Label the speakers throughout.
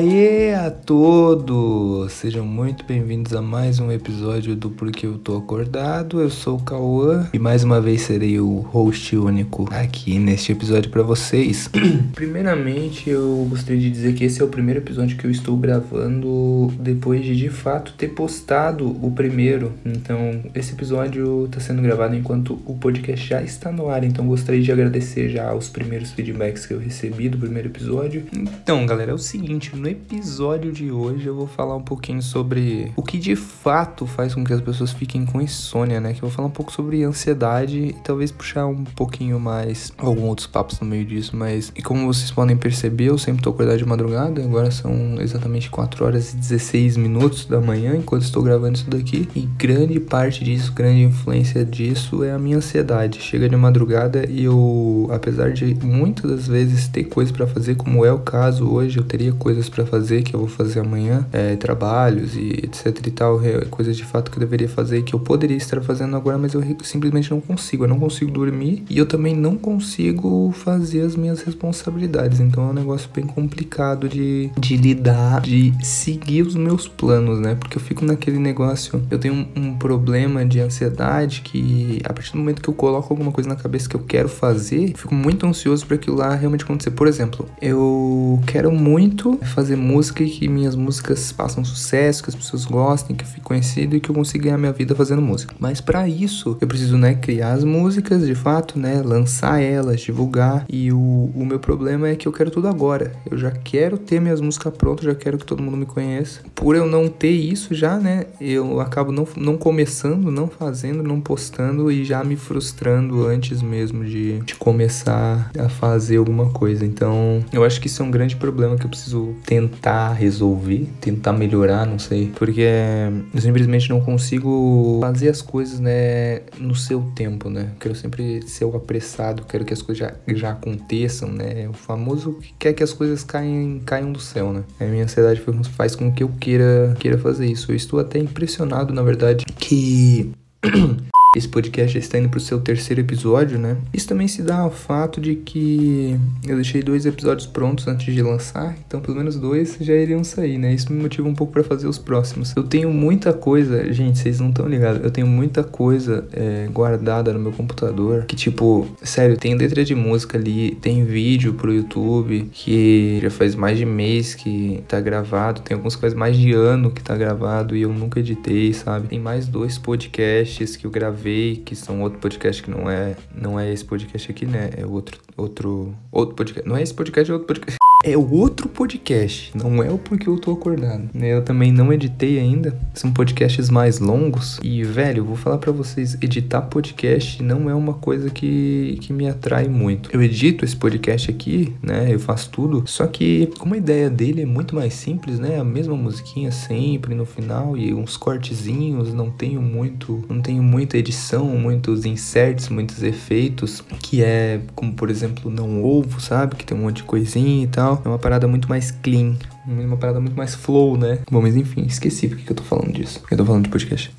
Speaker 1: Aê a todos! Sejam muito bem-vindos a mais um episódio do Porque Eu Tô Acordado. Eu sou o Cauã e mais uma vez serei o host único aqui neste episódio para vocês. Primeiramente, eu gostaria de dizer que esse é o primeiro episódio que eu estou gravando depois de de fato ter postado o primeiro. Então, esse episódio está sendo gravado enquanto o podcast já está no ar. Então, gostaria de agradecer já os primeiros feedbacks que eu recebi do primeiro episódio. Então, galera, é o seguinte no episódio de hoje eu vou falar um pouquinho sobre o que de fato faz com que as pessoas fiquem com insônia, né? Que eu vou falar um pouco sobre ansiedade e talvez puxar um pouquinho mais alguns outros papos no meio disso, mas e como vocês podem perceber, eu sempre tô acordado de madrugada, agora são exatamente 4 horas e 16 minutos da manhã enquanto estou gravando isso daqui, e grande parte disso, grande influência disso é a minha ansiedade. Chega de madrugada e eu, apesar de muitas das vezes ter coisas para fazer, como é o caso hoje, eu teria coisas para fazer que eu vou fazer amanhã, é, trabalhos e etc e tal, é, coisas de fato que eu deveria fazer que eu poderia estar fazendo agora, mas eu simplesmente não consigo. Eu não consigo dormir e eu também não consigo fazer as minhas responsabilidades. Então é um negócio bem complicado de, de lidar, de seguir os meus planos, né? Porque eu fico naquele negócio. Eu tenho um, um problema de ansiedade que a partir do momento que eu coloco alguma coisa na cabeça que eu quero fazer, eu fico muito ansioso para aquilo lá realmente acontecer. Por exemplo, eu quero muito fazer música que minhas músicas façam sucesso, que as pessoas gostem, que eu fique conhecido e que eu consiga ganhar minha vida fazendo música. Mas para isso, eu preciso, né, criar as músicas de fato, né, lançar elas, divulgar. E o, o meu problema é que eu quero tudo agora. Eu já quero ter minhas músicas prontas, já quero que todo mundo me conheça. Por eu não ter isso já, né, eu acabo não, não começando, não fazendo, não postando e já me frustrando antes mesmo de, de começar a fazer alguma coisa. Então, eu acho que isso é um grande problema que eu preciso tentar resolver, tentar melhorar, não sei. Porque eu simplesmente não consigo fazer as coisas, né, no seu tempo, né? Quero sempre ser o apressado, quero que as coisas já, já aconteçam, né? O famoso que quer que as coisas caiam, caiam do céu, né? A minha ansiedade faz com que eu queira, queira fazer isso. Eu estou até impressionado, na verdade, que Esse podcast já está indo para o seu terceiro episódio, né? Isso também se dá ao fato de que eu deixei dois episódios prontos antes de lançar, então pelo menos dois já iriam sair, né? Isso me motiva um pouco para fazer os próximos. Eu tenho muita coisa, gente, vocês não estão ligados, eu tenho muita coisa é, guardada no meu computador que, tipo, sério, tem letra de música ali, tem vídeo pro YouTube que já faz mais de mês que tá gravado, tem algumas coisas mais de ano que tá gravado e eu nunca editei, sabe? Tem mais dois podcasts que eu gravei gravei, que são outro podcast que não é, não é esse podcast aqui, né? É outro, outro, outro podcast. Não é esse podcast, é outro podcast é outro podcast, não é o porque eu tô acordado. Eu também não editei ainda, são podcasts mais longos e, velho, vou falar para vocês, editar podcast não é uma coisa que, que me atrai muito. Eu edito esse podcast aqui, né, eu faço tudo, só que como a ideia dele é muito mais simples, né, a mesma musiquinha sempre no final e uns cortezinhos, não tenho muito, não tenho muita edição, muitos inserts, muitos efeitos, que é como, por exemplo, não ovo, sabe, que tem um monte de coisinha e tal, é uma parada muito mais clean, uma parada muito mais flow, né? Bom, mas enfim, esqueci porque que eu tô falando disso. Eu tô falando de podcast.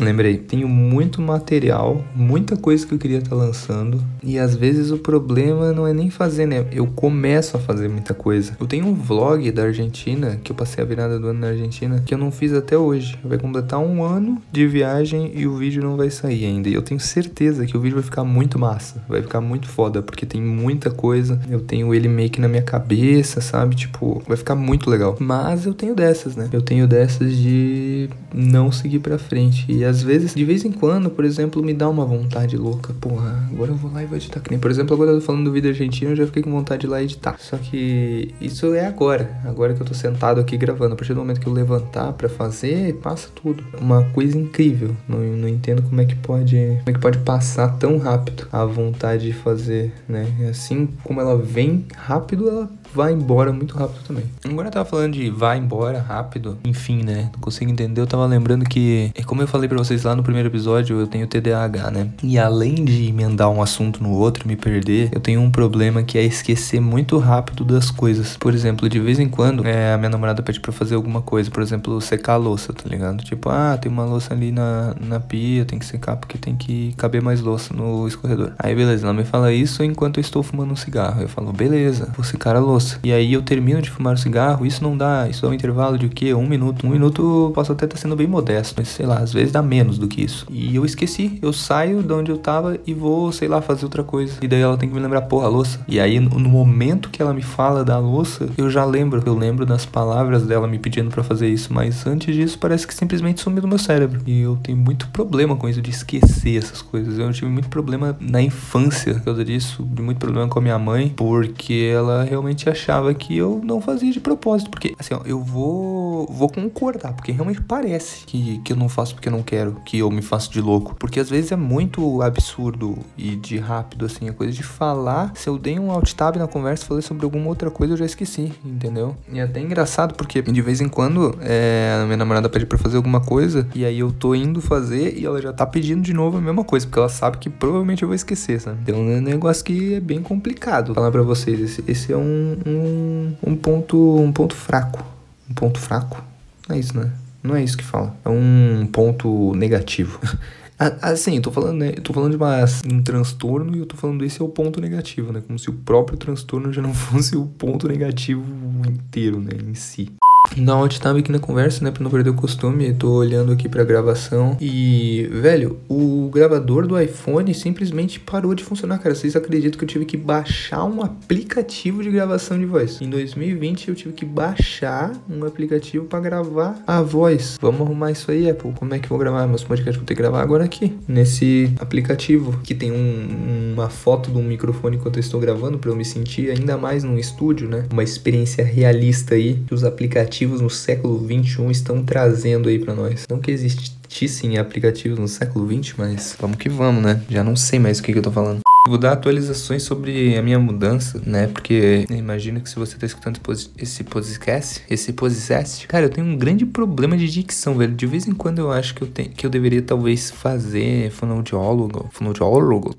Speaker 1: Lembrei, tenho muito material, muita coisa que eu queria estar tá lançando. E às vezes o problema não é nem fazer, né? Eu começo a fazer muita coisa. Eu tenho um vlog da Argentina, que eu passei a virada do ano na Argentina, que eu não fiz até hoje. Vai completar um ano de viagem e o vídeo não vai sair ainda. E eu tenho certeza que o vídeo vai ficar muito massa. Vai ficar muito foda, porque tem muita coisa. Eu tenho ele meio que na minha cabeça, sabe? Tipo, vai ficar muito legal. Mas eu tenho dessas, né? Eu tenho dessas de não seguir pra frente. E às vezes, de vez em quando, por exemplo, me dá uma vontade louca. Porra, agora eu vou lá e vou editar. Que nem, por exemplo, agora eu tô falando do vídeo argentino, eu já fiquei com vontade de ir lá editar. Só que isso é agora. Agora que eu tô sentado aqui gravando. A partir do momento que eu levantar para fazer, passa tudo. Uma coisa incrível. Não, não entendo como é que pode. Como é que pode passar tão rápido a vontade de fazer, né? Assim como ela vem rápido, ela vai embora muito rápido também. Agora eu tava falando de vai embora rápido, enfim, né? Não consigo entender. Eu tava lembrando que, é como eu falei para vocês lá no primeiro episódio, eu tenho TDAH, né? E além de emendar um assunto no outro, me perder, eu tenho um problema que é esquecer muito rápido das coisas. Por exemplo, de vez em quando, é, a minha namorada pede pra fazer alguma coisa, por exemplo, secar a louça, tá ligado? Tipo, ah, tem uma louça ali na, na pia, tem que secar porque tem que caber mais louça no escorredor. Aí beleza, ela me fala isso enquanto eu estou fumando um cigarro. Eu falo, beleza, vou secar a louça louça. E aí eu termino de fumar o cigarro, isso não dá, isso dá um intervalo de o quê? Um minuto. Um minuto posso até estar tá sendo bem modesto, mas sei lá, às vezes dá menos do que isso. E eu esqueci, eu saio de onde eu tava e vou, sei lá, fazer outra coisa. E daí ela tem que me lembrar, porra, a louça. E aí no momento que ela me fala da louça, eu já lembro, eu lembro das palavras dela me pedindo para fazer isso, mas antes disso parece que simplesmente sumiu do meu cérebro. E eu tenho muito problema com isso de esquecer essas coisas. Eu tive muito problema na infância por causa disso, muito problema com a minha mãe, porque ela realmente achava que eu não fazia de propósito, porque assim, ó, eu vou vou concordar, porque realmente parece que, que eu não faço porque eu não quero, que eu me faço de louco, porque às vezes é muito absurdo e de rápido assim, a coisa de falar, se eu dei um alt tab na conversa, falei sobre alguma outra coisa, eu já esqueci, entendeu? E é até engraçado porque de vez em quando é, a minha namorada pede para fazer alguma coisa e aí eu tô indo fazer e ela já tá pedindo de novo a mesma coisa, porque ela sabe que provavelmente eu vou esquecer, sabe? Então é um negócio que é bem complicado falar para vocês. Esse, esse é um, um, um, ponto, um ponto fraco. Um ponto fraco? Não é isso, né? Não é isso que fala. É um ponto negativo. Assim, eu tô falando, né? Eu tô falando de uma, um transtorno e eu tô falando esse é o ponto negativo, né? Como se o próprio transtorno já não fosse o ponto negativo inteiro, né? Em si. Um alt tab aqui na conversa, né? Pra não perder o costume. Tô olhando aqui pra gravação. E, velho, o gravador do iPhone simplesmente parou de funcionar, cara. Vocês acreditam que eu tive que baixar um aplicativo de gravação de voz? Em 2020 eu tive que baixar um aplicativo para gravar a voz. Vamos arrumar isso aí, Apple. Como é que eu vou gravar meus podcasts? Vou ter que gravar agora aqui, nesse aplicativo que tem um, uma foto de um microfone enquanto eu estou gravando para eu me sentir ainda mais num estúdio, né? Uma experiência realista aí que os aplicativos aplicativos no século 21 estão trazendo aí para nós. Não que existissem aplicativos no século 20, mas vamos que vamos, né? Já não sei mais o que, que eu tô falando. Vou dar atualizações sobre a minha mudança, né? Porque imagina que se você tá escutando esse podcast, esse podcast, cara, eu tenho um grande problema de dicção, velho. De vez em quando eu acho que eu, tenho, que eu deveria talvez fazer fonoaudiólogo, fonoaudiólogo.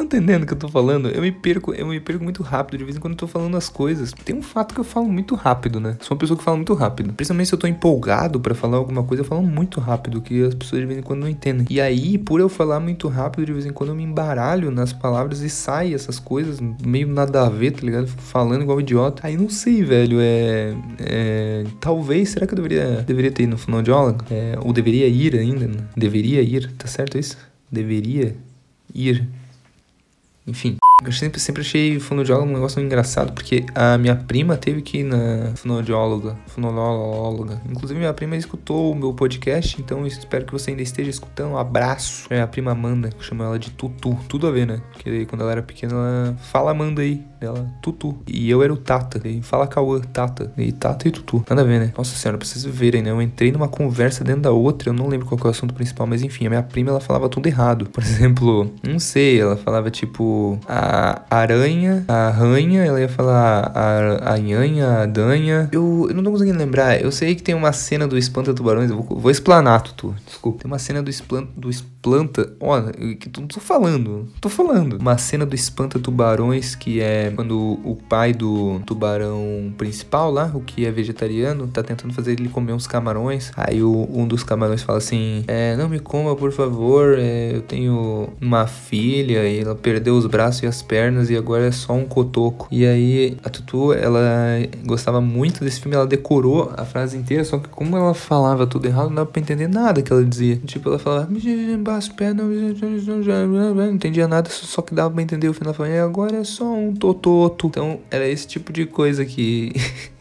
Speaker 1: Tá entendendo o que eu tô falando? Eu me perco, eu me perco muito rápido de vez em quando eu tô falando as coisas. Tem um fato que eu falo muito rápido, né? Sou uma pessoa que fala muito rápido. Principalmente se eu tô empolgado para falar alguma coisa, eu falo muito rápido, que as pessoas de vez em quando não entendem. E aí, por eu falar muito rápido, de vez em quando eu me embaralho nas palavras e sai essas coisas meio nada a ver, tá ligado? Falando igual idiota. Aí não sei, velho, é, é talvez, será que eu deveria deveria ter ido no fonoaudiólogo? É, ou deveria ir ainda? Né? Deveria ir, tá certo isso? Deveria ir enfim, eu sempre, sempre achei fonoaudiólogo um negócio engraçado, porque a minha prima teve que ir na fonoaudióloga, fonoaudióloga. Inclusive, minha prima escutou o meu podcast, então espero que você ainda esteja escutando. Um abraço. É a prima Amanda, que chama ela de Tutu. Tudo a ver, né? Porque quando ela era pequena, ela fala Amanda aí, dela, Tutu. E eu era o Tata. E fala Cauã, Tata. E Tata e Tutu. Nada a ver, né? Nossa senhora, pra vocês verem, né? Eu entrei numa conversa dentro da outra, eu não lembro qual é o assunto principal, mas enfim, a minha prima, ela falava tudo errado. Por exemplo, não sei, ela falava tipo a aranha, a ranha, ela ia falar a, a nhanha, a danha. Eu, eu não tô conseguindo lembrar. Eu sei que tem uma cena do Espanta Tubarões. Eu vou, vou explanar, Tutu. Desculpa. Tem uma cena do Espanta. Do Esplanta. Olha, que tô, tô falando. Tô falando. Uma cena do Espanta Tubarões que é quando o pai do tubarão principal lá, o que é vegetariano, tá tentando fazer ele comer uns camarões. Aí o, um dos camarões fala assim: É, não me coma, por favor. É, eu tenho uma filha e ela perdeu os braços e as pernas e agora é só um cotoco. E aí a Tutu, ela gostava muito desse filme, ela decorou a frase inteira, só que como ela falava tudo errado, não dava pra entender nada que ela dizia. Tipo, ela falava, as pernas, não entendia nada, só que dava pra entender o final. Falava, agora é só um tototo. Então era esse tipo de coisa que.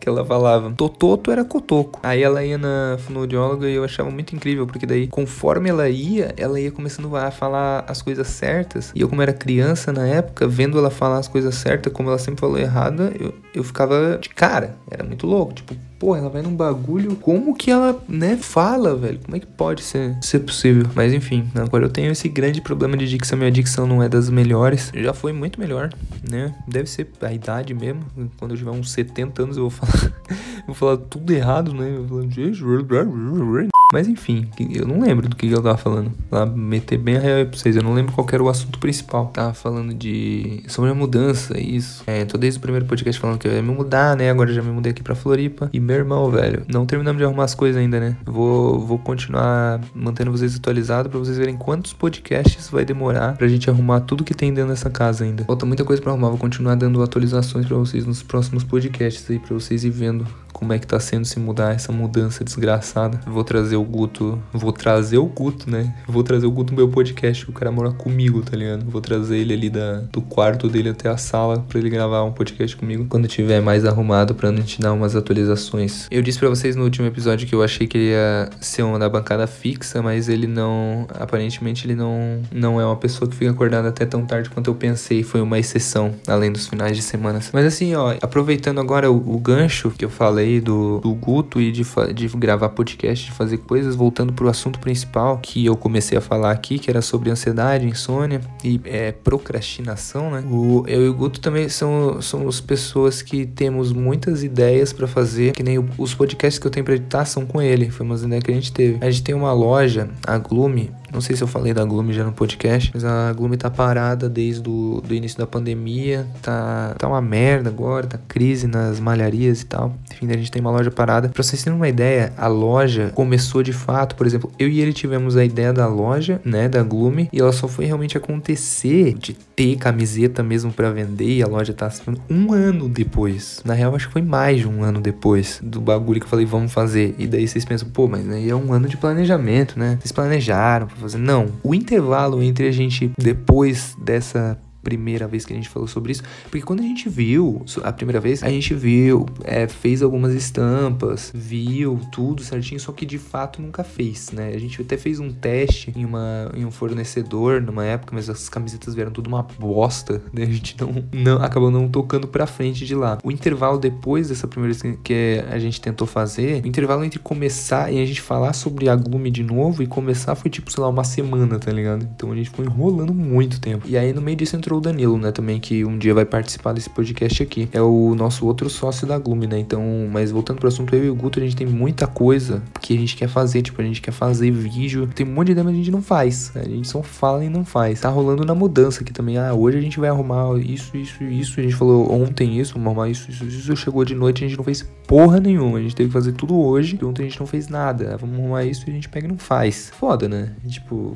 Speaker 1: que ela falava. Tototo era cotoco. Aí ela ia na fonoaudióloga e eu achava muito incrível, porque daí, conforme ela ia, ela ia começando a falar as coisas certas. E eu, como era criança na época, vendo ela falar as coisas certas, como ela sempre falou errada, eu, eu ficava de cara. Era muito louco. Tipo, pô, ela vai num bagulho, como que ela, né, fala, velho? Como é que pode ser, ser possível? Mas enfim, agora eu tenho esse grande problema de dicção, minha dicção não é das melhores. Já foi muito melhor, né? Deve ser a idade mesmo. Quando eu tiver uns 70 anos eu vou falar, vou falar tudo errado, né? Eu vou falar, Mas enfim, eu não lembro do que eu tava falando. Lá meter bem a real aí pra vocês. Eu não lembro qual era o assunto principal. Tava falando de. sobre a mudança, isso. É, tô desde o primeiro podcast falando que eu ia me mudar, né? Agora já me mudei aqui pra Floripa. E meu irmão, velho, não terminamos de arrumar as coisas ainda, né? Vou, vou continuar mantendo vocês atualizados pra vocês verem quantos podcasts vai demorar pra gente arrumar tudo que tem dentro dessa casa ainda. Falta muita coisa pra arrumar. Vou continuar dando atualizações pra vocês nos próximos podcasts aí, pra vocês ir vendo como é que tá sendo se mudar essa mudança desgraçada. Vou trazer o Guto, vou trazer o Guto, né? Vou trazer o Guto no meu podcast, o cara mora comigo, tá ligado? Vou trazer ele ali da, do quarto dele até a sala para ele gravar um podcast comigo quando tiver mais arrumado pra gente dar umas atualizações. Eu disse para vocês no último episódio que eu achei que ele ia ser uma da bancada fixa, mas ele não, aparentemente ele não não é uma pessoa que fica acordada até tão tarde quanto eu pensei, foi uma exceção, além dos finais de semana. Mas assim, ó, aproveitando agora o, o gancho que eu falei aí do, do Guto e de, de gravar podcast, de fazer coisas, voltando pro assunto principal que eu comecei a falar aqui, que era sobre ansiedade, insônia e é, procrastinação, né? O, eu e o Guto também são, somos pessoas que temos muitas ideias para fazer, que nem o, os podcasts que eu tenho pra editar são com ele, foi uma ideia que a gente teve. A gente tem uma loja, a Glume, não sei se eu falei da Glume já no podcast, mas a Glume tá parada desde o do início da pandemia, tá, tá uma merda agora, tá crise nas malharias e tal. Enfim, a gente tem uma loja parada. Pra vocês terem uma ideia, a loja começou de fato, por exemplo, eu e ele tivemos a ideia da loja, né, da Glume, e ela só foi realmente acontecer de ter camiseta mesmo para vender e a loja tá sendo um ano depois. Na real, acho que foi mais de um ano depois do bagulho que eu falei, vamos fazer. E daí vocês pensam, pô, mas aí é um ano de planejamento, né? Vocês planejaram fazer. Não. O intervalo entre a gente, depois dessa primeira vez que a gente falou sobre isso, porque quando a gente viu a primeira vez, a gente viu, é, fez algumas estampas, viu tudo certinho, só que de fato nunca fez, né? A gente até fez um teste em, uma, em um fornecedor numa época, mas as camisetas vieram tudo uma bosta, né? A gente não, não acabou não tocando pra frente de lá. O intervalo depois dessa primeira vez que a gente tentou fazer, o intervalo entre começar e a gente falar sobre a Glume de novo e começar foi tipo, sei lá, uma semana, tá ligado? Então a gente foi enrolando muito tempo. E aí no meio disso entrou entrou o Danilo, né, também, que um dia vai participar desse podcast aqui. É o nosso outro sócio da Glume, né? Então, mas voltando pro assunto, eu e o Guto, a gente tem muita coisa que a gente quer fazer. Tipo, a gente quer fazer vídeo. Tem um monte de ideia, mas a gente não faz. A gente só fala e não faz. Tá rolando na mudança aqui também. Ah, hoje a gente vai arrumar isso, isso, isso. A gente falou ontem isso, vamos arrumar isso, isso, isso. Chegou de noite, a gente não fez porra nenhuma. A gente teve que fazer tudo hoje. E ontem a gente não fez nada. Vamos arrumar isso e a gente pega e não faz. Foda, né? Tipo,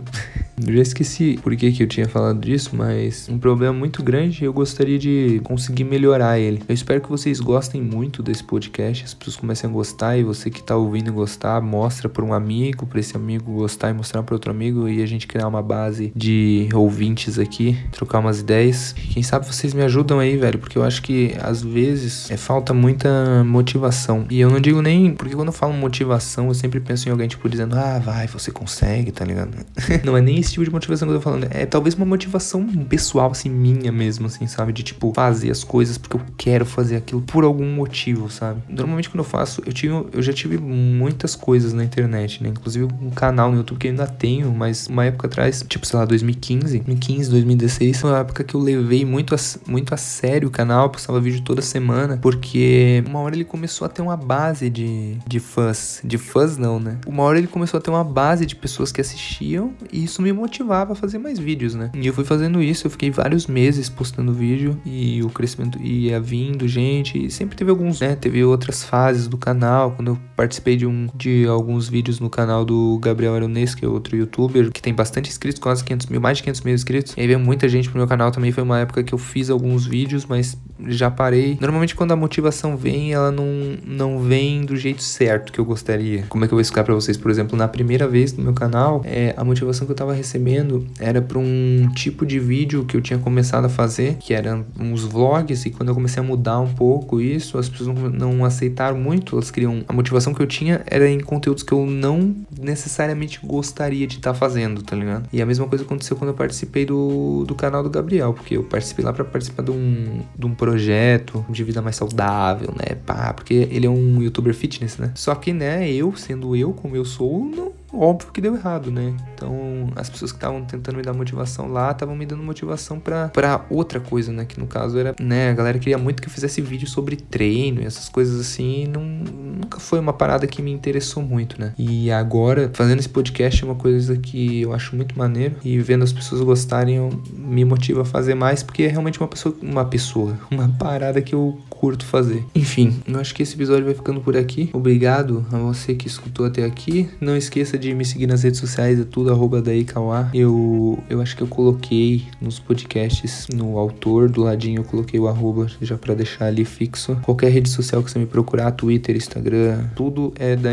Speaker 1: eu já esqueci por que, que eu tinha falado disso, mas um problema muito grande e eu gostaria de conseguir melhorar ele. Eu espero que vocês gostem muito desse podcast, as pessoas comecem a gostar e você que tá ouvindo gostar, mostra para um amigo, para esse amigo gostar e mostrar para outro amigo e a gente criar uma base de ouvintes aqui, trocar umas ideias. Quem sabe vocês me ajudam aí, velho, porque eu acho que às vezes é falta muita motivação. E eu não digo nem porque quando eu falo motivação, eu sempre penso em alguém tipo dizendo: "Ah, vai, você consegue", tá ligado? não é nem esse tipo de motivação que eu tô falando, é talvez uma motivação pessoal assim minha mesmo, assim, sabe? De tipo, fazer as coisas porque eu quero fazer aquilo por algum motivo, sabe? Normalmente quando eu faço, eu, tive, eu já tive muitas coisas na internet, né? Inclusive um canal no YouTube que eu ainda tenho, mas uma época atrás, tipo, sei lá, 2015, 2015, 2016, foi uma época que eu levei muito a, muito a sério o canal, postava vídeo toda semana, porque uma hora ele começou a ter uma base de, de fãs. De fãs não, né? Uma hora ele começou a ter uma base de pessoas que assistiam e isso me motivava a fazer mais vídeos, né? E eu fui fazendo isso, eu fiquei vários meses postando vídeo e o crescimento ia vindo gente. E sempre teve alguns, né? Teve outras fases do canal. Quando eu participei de, um, de alguns vídeos no canal do Gabriel Arones, que é outro youtuber, que tem bastante inscritos, quase 500 mil, mais de 500 mil inscritos. E aí veio muita gente pro meu canal também. Foi uma época que eu fiz alguns vídeos, mas já parei. Normalmente quando a motivação vem, ela não, não vem do jeito certo que eu gostaria. Como é que eu vou explicar para vocês? Por exemplo, na primeira vez no meu canal, é, a motivação que eu tava recebendo era para um tipo de vídeo que eu tinha começado a fazer, que eram uns vlogs, e quando eu comecei a mudar um pouco isso, as pessoas não, não aceitaram muito, elas queriam... A motivação que eu tinha era em conteúdos que eu não necessariamente gostaria de estar tá fazendo, tá ligado? E a mesma coisa aconteceu quando eu participei do, do canal do Gabriel, porque eu participei lá para participar de um, de um projeto de vida mais saudável, né? Pá, porque ele é um youtuber fitness, né? Só que, né, eu, sendo eu como eu sou, não óbvio que deu errado, né? Então, as pessoas que estavam tentando me dar motivação lá estavam me dando motivação para outra coisa, né? Que no caso era, né, a galera queria muito que eu fizesse vídeo sobre treino e essas coisas assim, não, nunca foi uma parada que me interessou muito, né? E agora, fazendo esse podcast é uma coisa que eu acho muito maneiro e vendo as pessoas gostarem, eu, me motiva a fazer mais, porque é realmente uma pessoa, uma pessoa, uma parada que eu curto fazer. Enfim, eu acho que esse episódio vai ficando por aqui. Obrigado a você que escutou até aqui. Não esqueça de me seguir nas redes sociais, é tudo arroba daí Eu, eu acho que eu coloquei nos podcasts, no autor, do ladinho eu coloquei o arroba já para deixar ali fixo. Qualquer rede social que você me procurar, Twitter, Instagram, tudo é da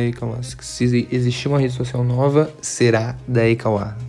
Speaker 1: Se existir uma rede social nova, será da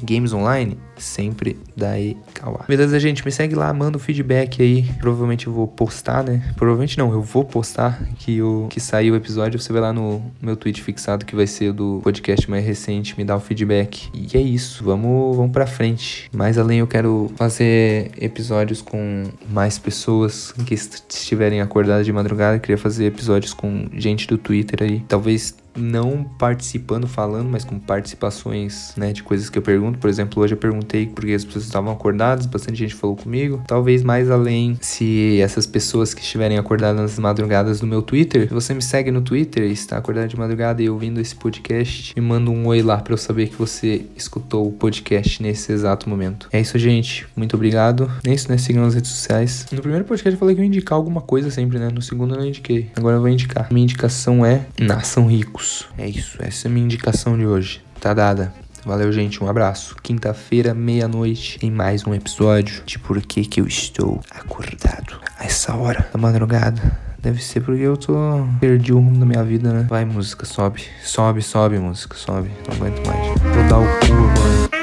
Speaker 1: Games Online? sempre da Ekawa. Beleza, gente? Me segue lá, manda o um feedback aí. Provavelmente eu vou postar, né? Provavelmente não, eu vou postar que, o, que saiu o episódio. Você vai lá no meu tweet fixado, que vai ser do podcast mais recente, me dá o feedback. E é isso, vamos, vamos pra frente. Mais além, eu quero fazer episódios com mais pessoas que estiverem acordadas de madrugada. Eu queria fazer episódios com gente do Twitter aí. Talvez não participando, falando, mas com participações, né, de coisas que eu pergunto. Por exemplo, hoje eu perguntei porque as pessoas estavam acordadas, bastante gente falou comigo. Talvez mais além, se essas pessoas que estiverem acordadas nas madrugadas no meu Twitter, se você me segue no Twitter e está acordado de madrugada e ouvindo esse podcast, me manda um oi lá para eu saber que você escutou o podcast nesse exato momento. É isso, gente. Muito obrigado. É isso, né? Sigam nas redes sociais. No primeiro podcast eu falei que eu ia indicar alguma coisa sempre, né? No segundo eu não indiquei. Agora eu vou indicar. Minha indicação é Nação Ricos. É isso, essa é a minha indicação de hoje. Tá dada. Valeu, gente. Um abraço. Quinta-feira, meia-noite, tem mais um episódio de Por que, que eu estou acordado a essa hora da madrugada. Deve ser porque eu tô. Perdi o rumo da minha vida, né? Vai, música, sobe. Sobe, sobe, música, sobe. Não aguento mais. Vou dar o cu, mano.